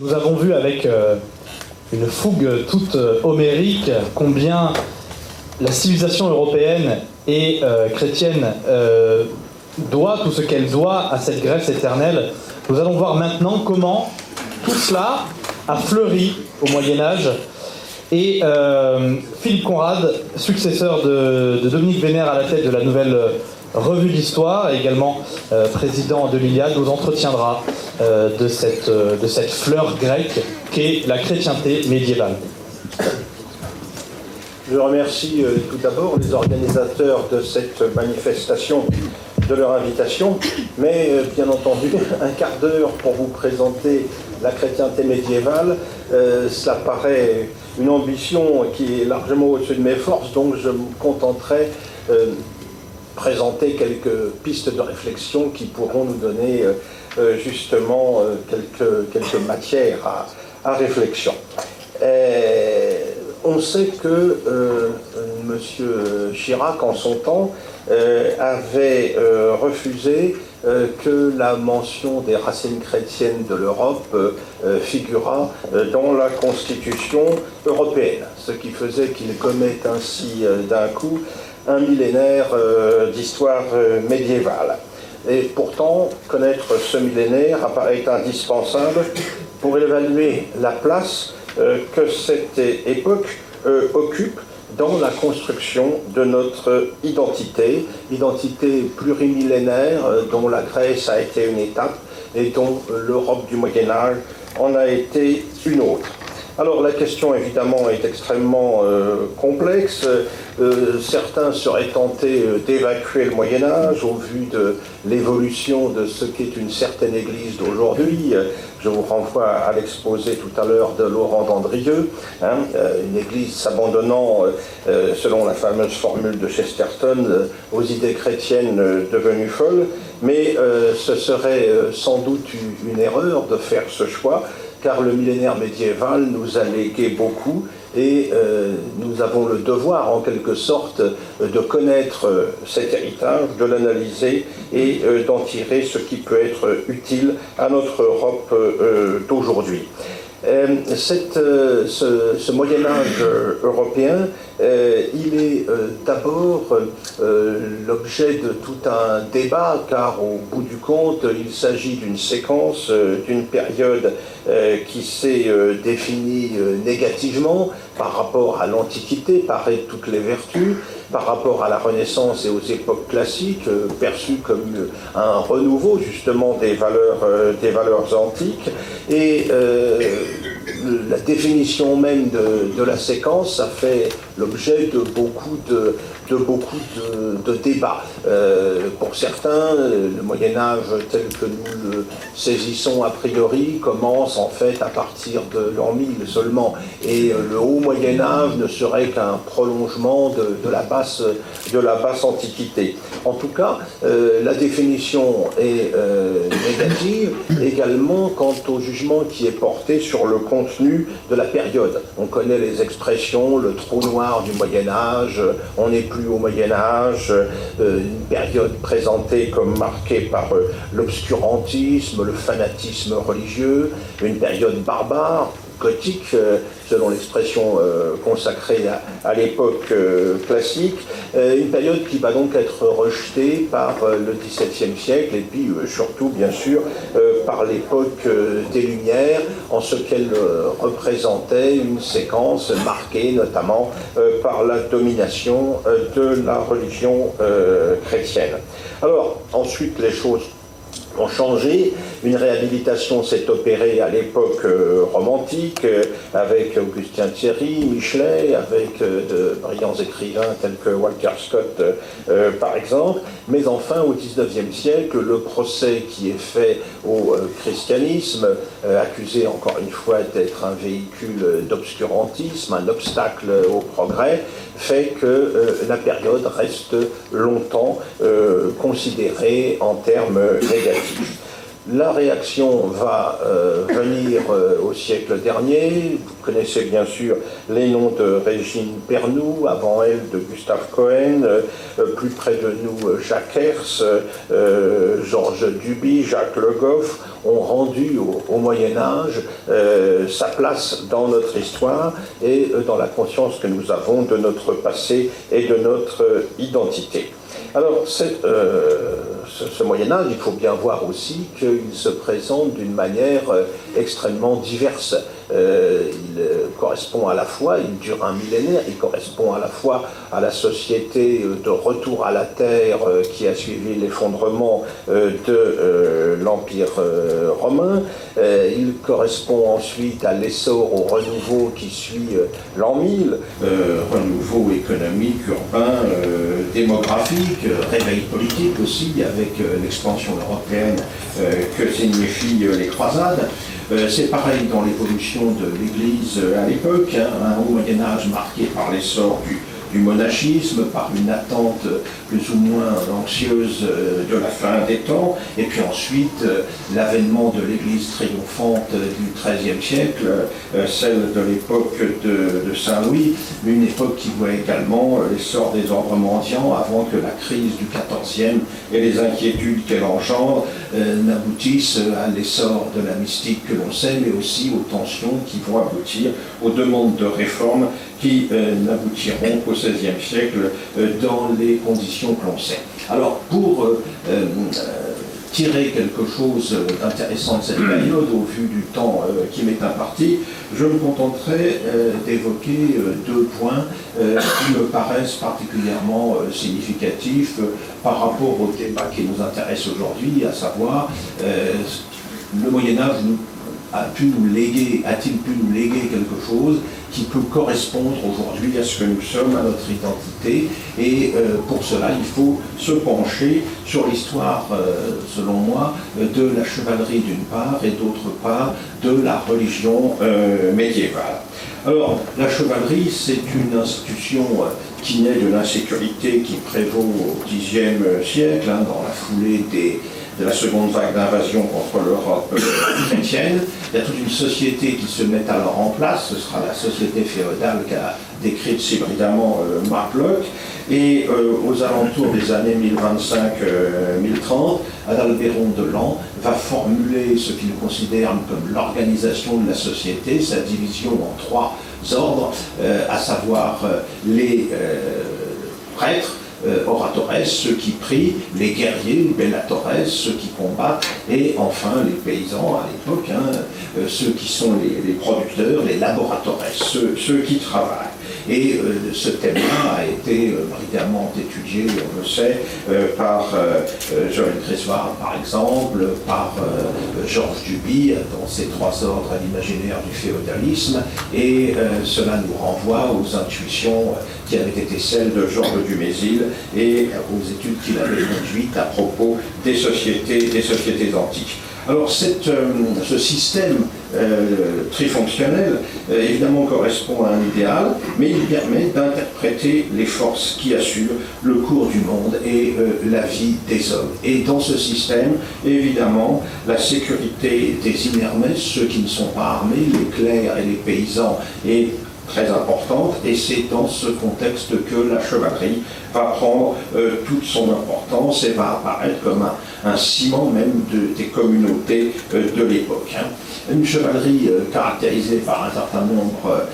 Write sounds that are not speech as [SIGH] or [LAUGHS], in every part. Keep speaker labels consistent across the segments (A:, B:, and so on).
A: Nous avons vu avec euh, une fougue toute euh, homérique combien la civilisation européenne et euh, chrétienne doit tout ce qu'elle doit à cette Grèce éternelle. Nous allons voir maintenant comment tout cela a fleuri au Moyen Âge. Et Philippe Conrad, successeur de, de Dominique Vénère à la tête de la nouvelle revue d'histoire également euh, président de l'Iliade, nous entretiendra euh, de, cette, euh, de cette fleur grecque qu'est la chrétienté médiévale.
B: Je remercie tout d'abord les organisateurs de cette manifestation de leur invitation, mais bien entendu, [LAUGHS] un quart d'heure pour vous présenter la chrétienté médiévale, cela paraît une ambition qui est largement au-dessus de mes forces, donc je me contenterai présenter quelques pistes de réflexion qui pourront nous donner euh, euh, justement euh, quelques, quelques matières à, réflexion. on sait que M. Chirac, en son temps, avait refusé que la mention des racines chrétiennes de l'Europe figurât dans la Constitution européenne, ce qui faisait qu'il commet ainsi d'un coup un millénaire euh, d'histoire euh, médiévale. Et pourtant, connaître ce millénaire apparaît indispensable pour évaluer la place euh, que cette époque occupe dans la construction de notre identité, identité plurimillénaire dont la Grèce a été une étape et dont l'Europe du Moyen Âge en a été une autre. Alors la question évidemment est extrêmement euh, complexe. Euh, certains seraient tentés euh, d'évacuer le Moyen Âge au vu de l'évolution de ce qu'est une certaine Église d'aujourd'hui. Je vous renvoie à l'exposé tout à l'heure de Laurent Dandrieux, hein, une Église s'abandonnant, selon la fameuse formule de Chesterton, aux idées chrétiennes devenues folles. Mais ce serait sans doute une erreur de faire ce choix car le millénaire médiéval nous a légué beaucoup et euh, nous avons le devoir en quelque sorte de connaître euh, cet héritage, de l'analyser et euh, d'en tirer ce qui peut être utile à notre Europe d'aujourd'hui. Ce, ce, Moyen Âge européen euh, il est euh, d'abord euh, l'objet de tout un débat, car au bout du compte, il s'agit d'une séquence, d'une période qui s'est définie négativement par rapport à l'Antiquité, par toutes les vertus, par rapport à la Renaissance et aux époques classiques, perçues comme un renouveau justement des valeurs, valeurs antiques. Et la définition même de, de la séquence, ça fait l'objet de beaucoup de, de beaucoup de, débats. Euh, pour certains, le Moyen Âge tel que nous le saisissons a priori commence en fait à partir de l'an 1000 seulement, et euh, le haut Moyen Âge ne serait qu'un prolongement de, la basse, de la basse Antiquité. En tout cas, euh, la définition est négative également quant au jugement qui est porté sur le contenu de la période. On connaît les expressions, le trou noir du Moyen Âge, on n'est plus au Moyen Âge, euh, une période présentée comme marquée par euh, l'obscurantisme, le fanatisme religieux, une période barbare, gothique, euh, selon l'expression consacrée à, l'époque classique, une période qui va donc être rejetée par le XVIIe siècle et puis surtout, bien sûr, par l'époque des Lumières, en ce qu'elle représentait une séquence marquée notamment par la domination de la religion chrétienne. Alors, ensuite, les choses ont changé. Une réhabilitation s'est opérée à l'époque euh, romantique euh, avec Augustin Thierry, Michelet, avec euh, de brillants écrivains tels que Walter Scott par exemple. Mais enfin, au XIXe siècle, le procès qui est fait au christianisme, accusé encore une fois d'être un véhicule d'obscurantisme, un obstacle au progrès, fait que la période reste longtemps considérée en termes négatifs. La réaction va euh, venir euh, au au siècle dernier. Vous connaissez bien sûr les noms de Régine Pernoud, avant elle de Gustave Cohen, plus près de nous Jacques Hers, Georges Duby, Jacques Le Goff ont rendu au, Moyen Âge sa place dans notre histoire et dans la conscience que nous avons de notre passé et de notre identité. Alors, euh, ce, Moyen Âge, il faut bien voir aussi qu'il se présente d'une manière euh, extrêmement diverse. Euh, il euh, correspond à la fois, il dure un millénaire, il correspond à la fois à la société de retour à la terre qui a suivi l'effondrement de l'Empire romain, il correspond ensuite à l'essor, au renouveau qui suit l'an 1000, renouveau économique, urbain, démographique, réveil politique aussi, avec l'expansion européenne que signifient les croisades. Euh, c'est pareil dans l'évolution de l'Église à l'époque, hein, un haut Moyen Âge marqué par l'essor du, du monachisme, par une attente plus ou moins anxieuse euh, de la fin des temps, et puis ensuite euh, l'avènement de l'Église triomphante du XIIIe siècle, euh, celle de l'époque de, Saint-Louis, une époque qui voit également l'essor des ordres mendiants avant que la crise du XIVe et les inquiétudes qu'elle engendre n'aboutissent à l'essor de la mystique que l'on sait, mais aussi aux tensions qui vont aboutir aux demandes de réforme qui n'aboutiront qu'au XVIe siècle dans les conditions que l'on sait. Alors, pour euh, euh, tirer quelque chose d'intéressant de cette période au vu du temps euh, qui m'est imparti, je me contenterai d'évoquer deux points qui me paraissent particulièrement significatifs par rapport au débat qui nous intéresse aujourd'hui, à savoir le Moyen Âge a pu nous léguer, a-t-il pu nous léguer quelque chose qui peut correspondre aujourd'hui à ce que nous sommes, à notre identité? Et euh, pour cela, il faut se pencher sur l'histoire, euh, selon moi, de la chevalerie d'une part et d'autre part de la religion euh, médiévale. Alors, la chevalerie, c'est une institution qui naît de l'insécurité qui prévaut au Xe siècle, hein, dans la foulée des de la seconde vague d'invasion contre l'Europe [COUGHS] chrétienne. Il y a toute une société qui se met alors en place, ce sera la société féodale qu'a décrite si brillamment euh, Marc Locke. Et euh, aux alentours des années 1025-1030, Adalbéron de Lan va formuler ce qu'il considère comme l'organisation de la société, sa division en trois ordres, euh, à savoir les prêtres, euh, oratores, ceux qui prient, les guerriers, les bellatores, ceux qui combattent, et enfin les paysans à l'époque, hein, euh, ceux qui sont les, producteurs, les laboratores, ceux, qui travaillent. Et euh, ce thème-là a été brillamment étudié, on le sait, par Joël Griswald par exemple, par Georges Duby dans ses trois ordres à l'imaginaire du féodalisme, et cela nous renvoie aux intuitions qui avaient été celles de Georges Dumézil et aux études qu'il avait conduites à propos des sociétés, des sociétés antiques. Alors euh, ce système euh, trifonctionnel euh, évidemment correspond à un idéal, mais il permet d'interpréter les forces qui assurent le cours du monde et la vie des hommes. Et dans ce système, évidemment, la sécurité des inermes, ceux qui ne sont pas armés, les clercs et les paysans, est très importante, et c'est dans ce contexte que la chevalerie va prendre toute son importance et va apparaître comme un, ciment même des communautés euh, de l'époque. Hein. Une chevalerie euh, caractérisée par un certain nombre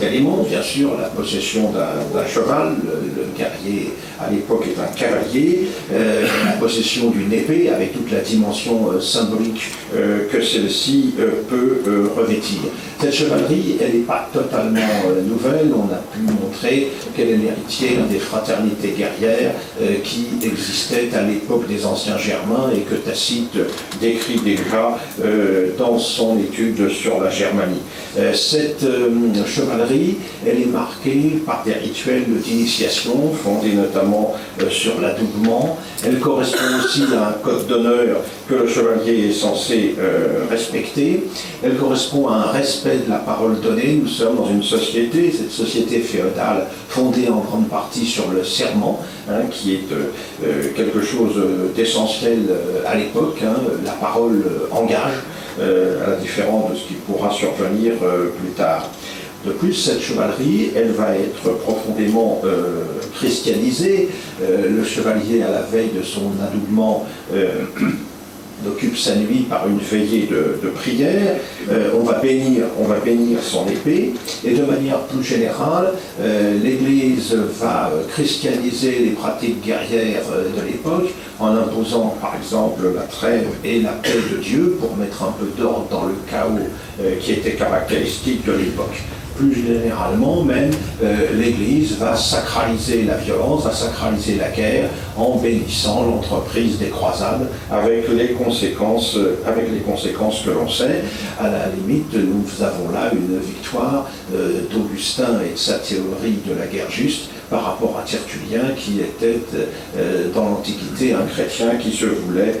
B: d'éléments, bien sûr, la possession d'un cheval, le, guerrier à l'époque est un cavalier, la possession d'une épée avec toute la dimension symbolique que celle-ci peut revêtir. Cette chevalerie, elle n'est pas totalement nouvelle, on a pu montrer qu'elle est l'héritière des fraternités guerrières euh, qui existaient à l'époque des anciens Germains et que Tacite décrit déjà euh, dans son étude sur la Germanie. Euh, cette chevalerie, elle est marquée par des rituels d'initiation fondés notamment sur l'adoubement. Elle correspond aussi à un code d'honneur que le chevalier est censé respecter. Elle correspond à un respect de la parole donnée. Nous sommes dans une société, cette société féodale fondée en grande partie sur le serment, hein, qui est euh, euh, quelque chose d'essentiel euh, à l'époque. Hein. la parole engage. À la différence de ce qui pourra survenir plus tard. De plus, cette chevalerie, elle va être profondément christianisée. le chevalier, à la veille de son adoubement, [CLEARS THROAT] occupe sa nuit par une veillée de, prière, euh, on, va bénir, on va bénir son épée, et de manière plus générale, euh, l'Église va christianiser les pratiques guerrières euh, de l'époque en par exemple la trêve et la paix de Dieu pour mettre un peu d'ordre dans le chaos qui était caractéristique de l'époque plus généralement, même euh, l'Église va sacraliser la violence, va sacraliser la guerre en bénissant l'entreprise des croisades avec les conséquences, euh, que l'on sait. À la limite, nous avons là une victoire euh, d'Augustin et de sa théorie de la guerre juste par rapport à Tertullien qui était dans l'Antiquité un chrétien qui se voulait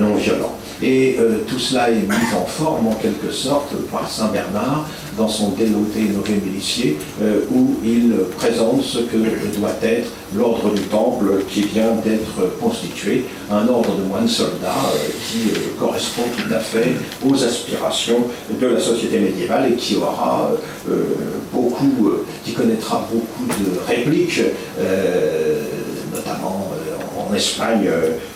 B: non violent. Et tout cela est mis en forme en quelque sorte par Saint Bernard dans son dénoté Nové Milicier, euh, où il présente ce que doit être l'ordre du Temple qui vient d'être constitué, un ordre de moines soldats euh, qui euh, correspond tout à fait aux aspirations de la société médiévale et qui aura beaucoup, qui connaîtra beaucoup de répliques, notamment en Espagne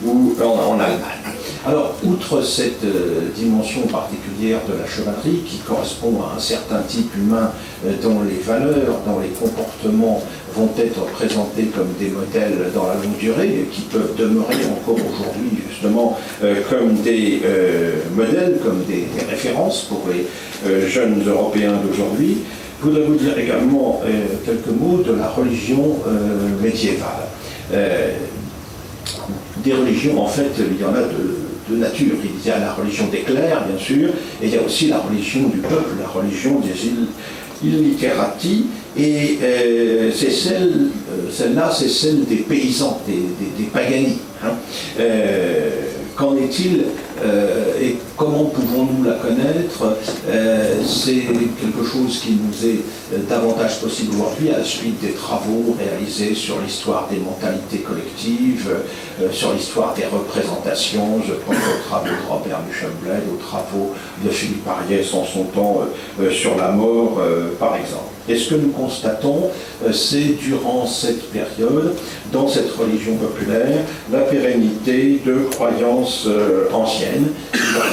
B: ou en Allemagne. Alors, outre cette euh, dimension particulière de la chevalerie qui correspond à un certain type humain euh, dont les valeurs, dont les comportements vont être présentés comme des modèles dans la longue durée et qui peuvent demeurer encore aujourd'hui justement euh, comme des modèles, comme des, références pour les jeunes Européens d'aujourd'hui, je voudrais vous dire également quelques mots de la religion médiévale. des religions, en fait, il y en a de de nature. Il y a la religion des clercs, bien sûr, et il y a aussi la religion du peuple, la religion des illiterati, et euh, c'est celle, euh, celle-là, c'est celle des paysans, des, des, pagani. Hein. Euh, qu'en est-il et comment pouvons-nous la connaître C'est quelque chose qui nous est davantage possible aujourd'hui à la suite des travaux réalisés sur l'histoire des mentalités collectives, sur l'histoire des représentations. Je pense aux travaux de Robert Muchembled, aux travaux de Philippe Ariès en son temps sur la mort, par exemple. Et ce que nous constatons, euh, c'est durant cette période, dans cette religion populaire, la pérennité de croyances euh,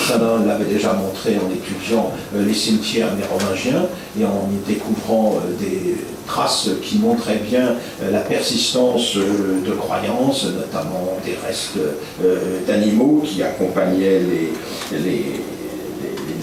B: Salin l'avait déjà montré en étudiant euh, les cimetières mérovingiens et en y découvrant des traces qui montraient bien la persistance de croyances, notamment des restes d'animaux qui accompagnaient les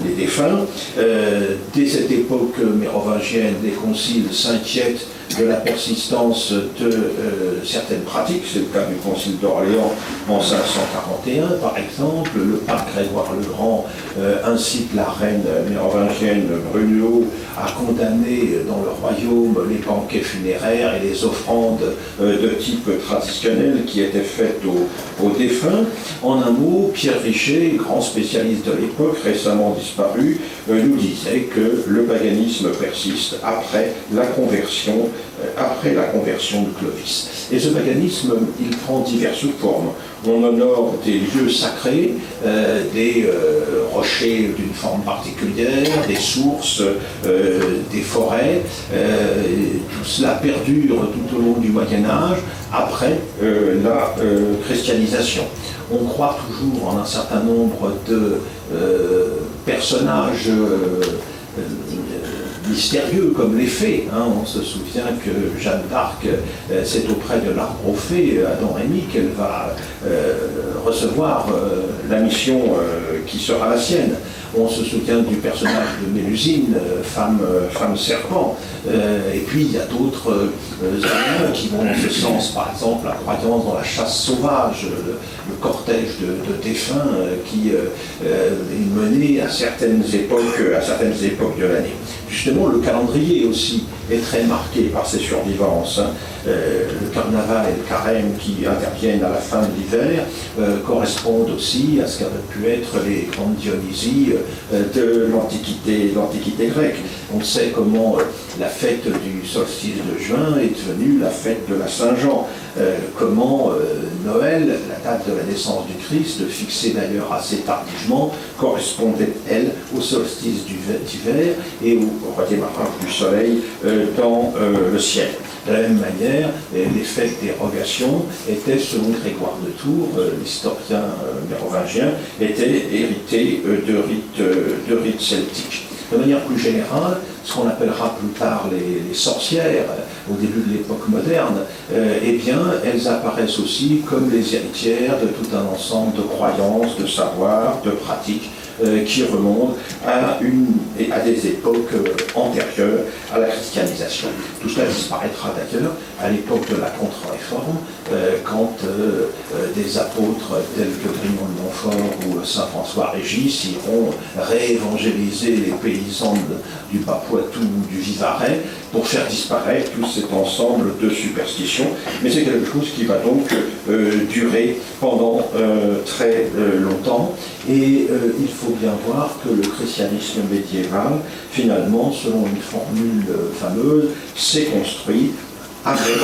B: les défunts. Euh, dès cette époque mérovingienne, les conciles s'inquiètent de la persistance de euh, certaines pratiques. C'est le cas du Concile d'Orléans en 541, par exemple. Le pape Grégoire le Grand euh, incite la reine mérovingienne Bruno à condamner dans le royaume les banquets funéraires et les offrandes euh, de type traditionnel qui étaient faites aux, défunts. En un mot, Pierre Richer, grand spécialiste de l'époque, récemment disparu, nous disait que le paganisme persiste après la conversion après la conversion de Clovis. Et ce paganisme, il prend diverses formes. On honore des lieux sacrés, euh, des euh, rochers d'une forme particulière, des sources, des forêts. tout cela perdure tout au long du Moyen Âge, après la christianisation. On croit toujours en un certain nombre de personnages mystérieux comme les fées. Hein. On se souvient que Jeanne d'Arc, euh, c'est auprès de l'arbre aux euh, Adam Rémy, qu'elle va euh, recevoir la mission qui sera la sienne. On se souvient du personnage de Mélusine, femme, femme serpent. et puis il y a d'autres qui vont dans ce sens. Par exemple, la croyance dans la chasse sauvage, le, cortège de, défunts qui est mené à certaines époques, à certaines époques de l'année. Justement, le calendrier aussi est très marqué par ces survivances. Hein. le carnaval et le carême qui interviennent à la fin de l'hiver correspondent aussi à ce qu'avaient pu être les grandes Dionysies de l'Antiquité, l'Antiquité grecque. On sait comment la fête du solstice de juin est devenue la fête de la Saint-Jean. comment Noël, la date de la naissance du Christ, fixée d'ailleurs assez tardivement, correspondait, elle, au solstice d'hiver et au redémarrage du soleil euh, dans euh, le ciel. De la même manière, les fêtes d'érogation étaient, selon Grégoire de Tours, euh, l'historien mérovingien, étaient héritées de rites celtiques. De manière plus générale, ce qu'on appellera plus tard les, sorcières au début de l'époque moderne, eh bien, elles apparaissent aussi comme les héritières de tout un ensemble de croyances, de savoirs, de pratiques euh, qui remontent à, des époques euh, antérieures à la christianisation. Tout cela disparaîtra d'ailleurs à l'époque de la contre-réforme, euh, quand des apôtres tels que Grimond de Montfort ou Saint François Régis iront réévangéliser les paysans du Bas-Poitou ou du Vivarais pour faire disparaître tout cet ensemble de superstitions. Mais c'est quelque chose qui va donc durer pendant très longtemps. Et il faut bien voir que le christianisme médiéval, finalement, selon une formule euh, fameuse, s'est construit avec,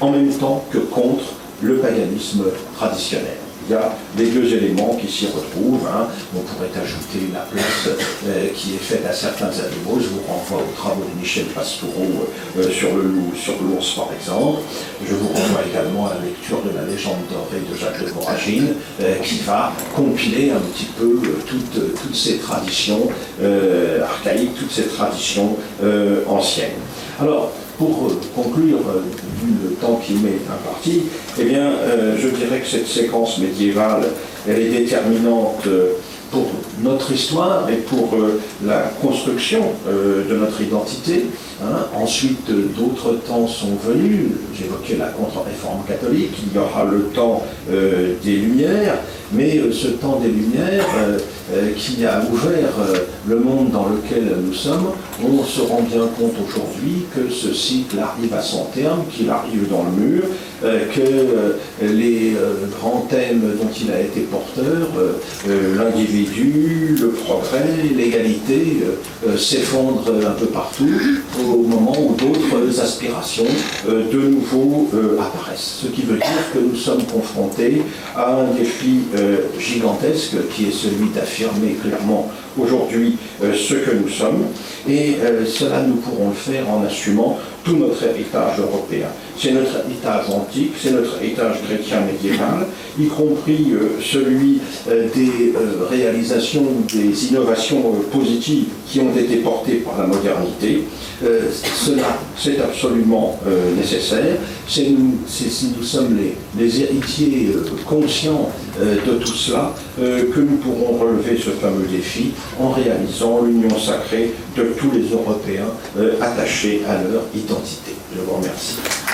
B: en même temps que contre le paganisme traditionnel il y a les deux éléments qui s'y retrouvent. Hein. On pourrait ajouter la place euh, qui est faite à certains animaux. Je vous renvoie aux travaux de Michel Pastoureau euh, sur le loup, sur l'ours par exemple. Je vous renvoie également à la lecture de la légende dorée de Jacques de Moragine, euh, qui va compiler un petit peu toutes, toutes ces traditions archaïques, toutes ces traditions anciennes. Alors, pour euh, conclure, euh, vu le temps qui m'est imparti, eh bien, euh, je dirais que cette séquence médiévale, elle est déterminante pour notre histoire et pour la construction de notre identité. Hein. Ensuite, d'autres temps sont venus. J'évoquais la contre-réforme catholique. Il y aura le temps des Lumières. Mais ce temps des Lumières, qui a ouvert le monde dans lequel nous sommes, on se rend bien compte aujourd'hui que ce cycle arrive à son terme, qu'il arrive dans le mur, que les grands thèmes dont il a été porteur, l'individu, le progrès, l'égalité, s'effondrent un peu partout au moment où d'autres aspirations de nouveau apparaissent. Ce qui veut dire que nous sommes confrontés à un défi euh, gigantesque qui est celui d'affirmer clairement aujourd'hui euh, ce que nous sommes. Et euh, cela, nous pourrons le faire en assumant tout notre héritage européen. C'est notre héritage antique, c'est notre héritage chrétien médiéval, y compris celui des réalisations, des innovations positives qui ont été portées par la modernité. cela, c'est absolument nécessaire. C'est si nous sommes les, les héritiers conscients de tout cela que nous pourrons relever ce fameux défi en réalisant l'union sacrée de tous les Européens euh, attachés à leur identité. Je vous remercie.